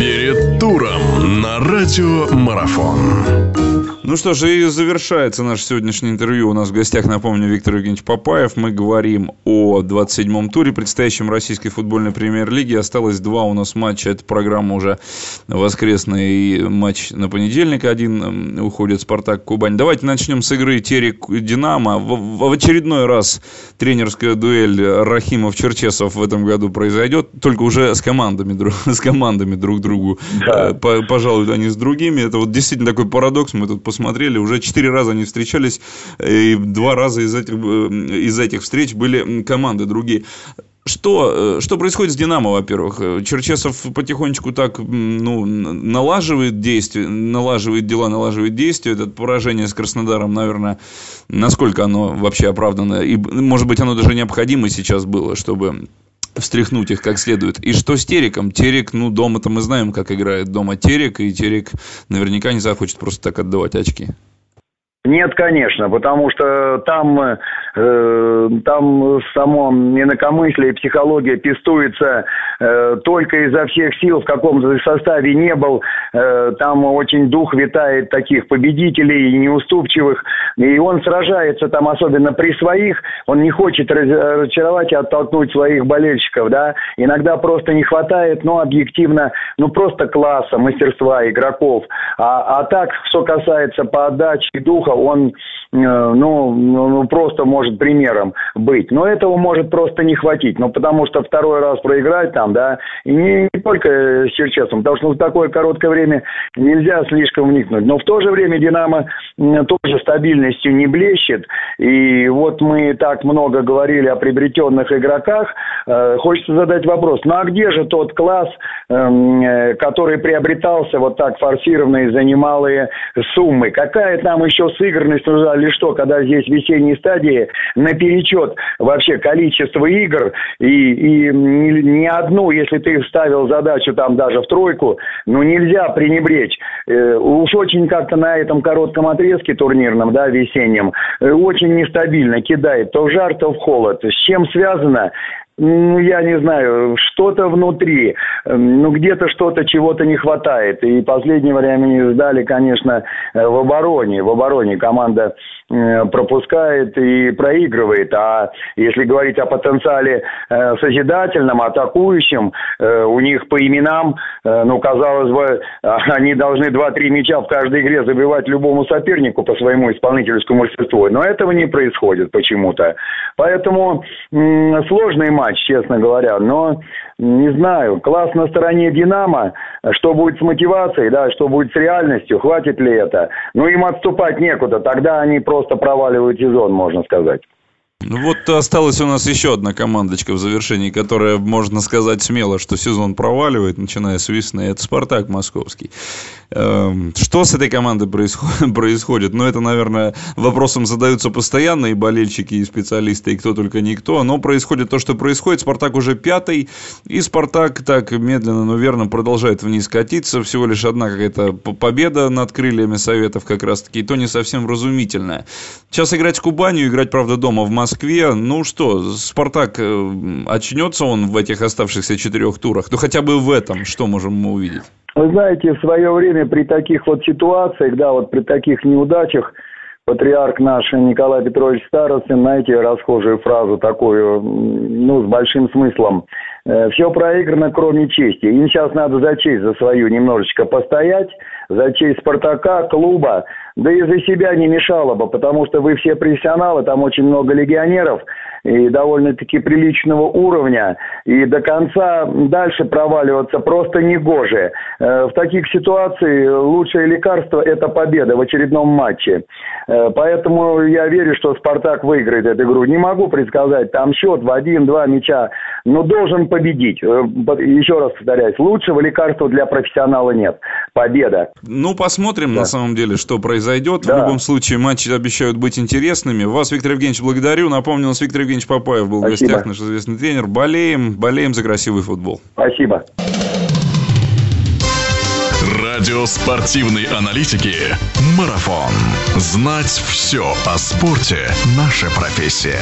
Перед туром на радио Марафон. Ну что ж, и завершается наше сегодняшнее интервью. У нас в гостях, напомню, Виктор Евгеньевич Папаев. Мы говорим о 27-м туре, предстоящем российской футбольной премьер-лиги. Осталось два у нас матча. Это программа уже воскресный матч на понедельник. Один уходит «Спартак» Кубань. Давайте начнем с игры Терек-Динамо. В, очередной раз тренерская дуэль Рахимов-Черчесов в этом году произойдет. Только уже с командами, с командами друг другу. Да. Э, пожалуй, они с другими. Это вот действительно такой парадокс. Мы тут посмотрели, уже четыре раза они встречались, и два раза из этих, э, из этих встреч были команды другие. Что, э, что происходит с «Динамо», во-первых? Черчесов потихонечку так ну, налаживает действия, налаживает дела, налаживает действия. Это поражение с Краснодаром, наверное, насколько оно вообще оправдано? И, может быть, оно даже необходимо сейчас было, чтобы встряхнуть их как следует. И что с Тереком? Терек, ну, дома-то мы знаем, как играет дома Терек, и Терек наверняка не захочет просто так отдавать очки. Нет, конечно, потому что там, э, там само инакомыслие и психология пестуется э, только изо всех сил, в каком составе не был. Э, там очень дух витает таких победителей, неуступчивых. И он сражается там, особенно при своих, он не хочет разочаровать и оттолкнуть своих болельщиков, да. Иногда просто не хватает, но объективно, ну просто класса, мастерства игроков. А, а так, что касается по отдаче духа, он э, ну, ну, просто может примером быть. Но этого может просто не хватить. Ну, потому что второй раз проиграть там, да, и не, не только с Черчесом, потому что в такое короткое время нельзя слишком вникнуть. Но в то же время «Динамо» тоже стабильностью не блещет. И вот мы так много говорили о приобретенных игроках. Э, хочется задать вопрос, ну а где же тот класс, эм, э, который приобретался вот так форсированно и за немалые суммы? Какая там еще сыгранность нужна или что, когда здесь весенние стадии наперечет вообще количество игр и, и ни, одну, если ты ставил задачу там даже в тройку, ну нельзя пренебречь. Э, уж очень как-то на этом коротком отрезке турнирном, да, весеннем, э, очень нестабильно кидает то в жар, то в холод. С чем связано? ну, я не знаю, что-то внутри, ну, где-то что-то, чего-то не хватает. И последнее время не сдали, конечно, э, в обороне. В обороне команда Э, пропускает и проигрывает. А если говорить о потенциале э, созидательном, атакующем, у них по именам, ну, казалось бы, они должны 2-3 мяча в каждой игре забивать любому сопернику по своему исполнительскому мастерству. Но этого не происходит почему-то. Поэтому сложный матч, честно говоря. Но не знаю, класс на стороне «Динамо», что будет с мотивацией, да, что будет с реальностью, хватит ли это. Ну, им отступать некуда, тогда они просто проваливают сезон, можно сказать. Ну вот осталась у нас еще одна командочка в завершении, которая, можно сказать смело, что сезон проваливает, начиная с весны. Это «Спартак» московский. Эм, что с этой командой происходит? Ну, это, наверное, вопросом задаются постоянно и болельщики, и специалисты, и кто только никто. Но происходит то, что происходит. «Спартак» уже пятый, и «Спартак» так медленно, но верно продолжает вниз катиться. Всего лишь одна какая-то победа над крыльями Советов как раз-таки, и то не совсем разумительная. Сейчас играть с Кубанью, играть, правда, дома в Москве, Москве. Ну что, Спартак, э, очнется он в этих оставшихся четырех турах? Ну хотя бы в этом, что можем мы увидеть? Вы знаете, в свое время при таких вот ситуациях, да, вот при таких неудачах, патриарх наш Николай Петрович Старостин, знаете, расхожую фразу такую, ну, с большим смыслом. Э, Все проиграно, кроме чести. Им сейчас надо за честь за свою немножечко постоять, за честь Спартака, клуба, да и за себя не мешало бы, потому что вы все профессионалы, там очень много легионеров и довольно-таки приличного уровня, и до конца дальше проваливаться просто негоже. Э, в таких ситуациях лучшее лекарство – это победа в очередном матче. Э, поэтому я верю, что «Спартак» выиграет эту игру. Не могу предсказать, там счет в один-два мяча, но должен победить. Э, еще раз повторяюсь, лучшего лекарства для профессионала нет. Победа. Ну, посмотрим да. на самом деле, что произойдет произойдет. Да. В любом случае, матчи обещают быть интересными. Вас, Виктор Евгеньевич, благодарю. Напомню, у нас Виктор Евгеньевич Папаев был Спасибо. в гостях, наш известный тренер. Болеем, болеем за красивый футбол. Спасибо. Радио спортивной аналитики «Марафон». Знать все о спорте – наша профессия.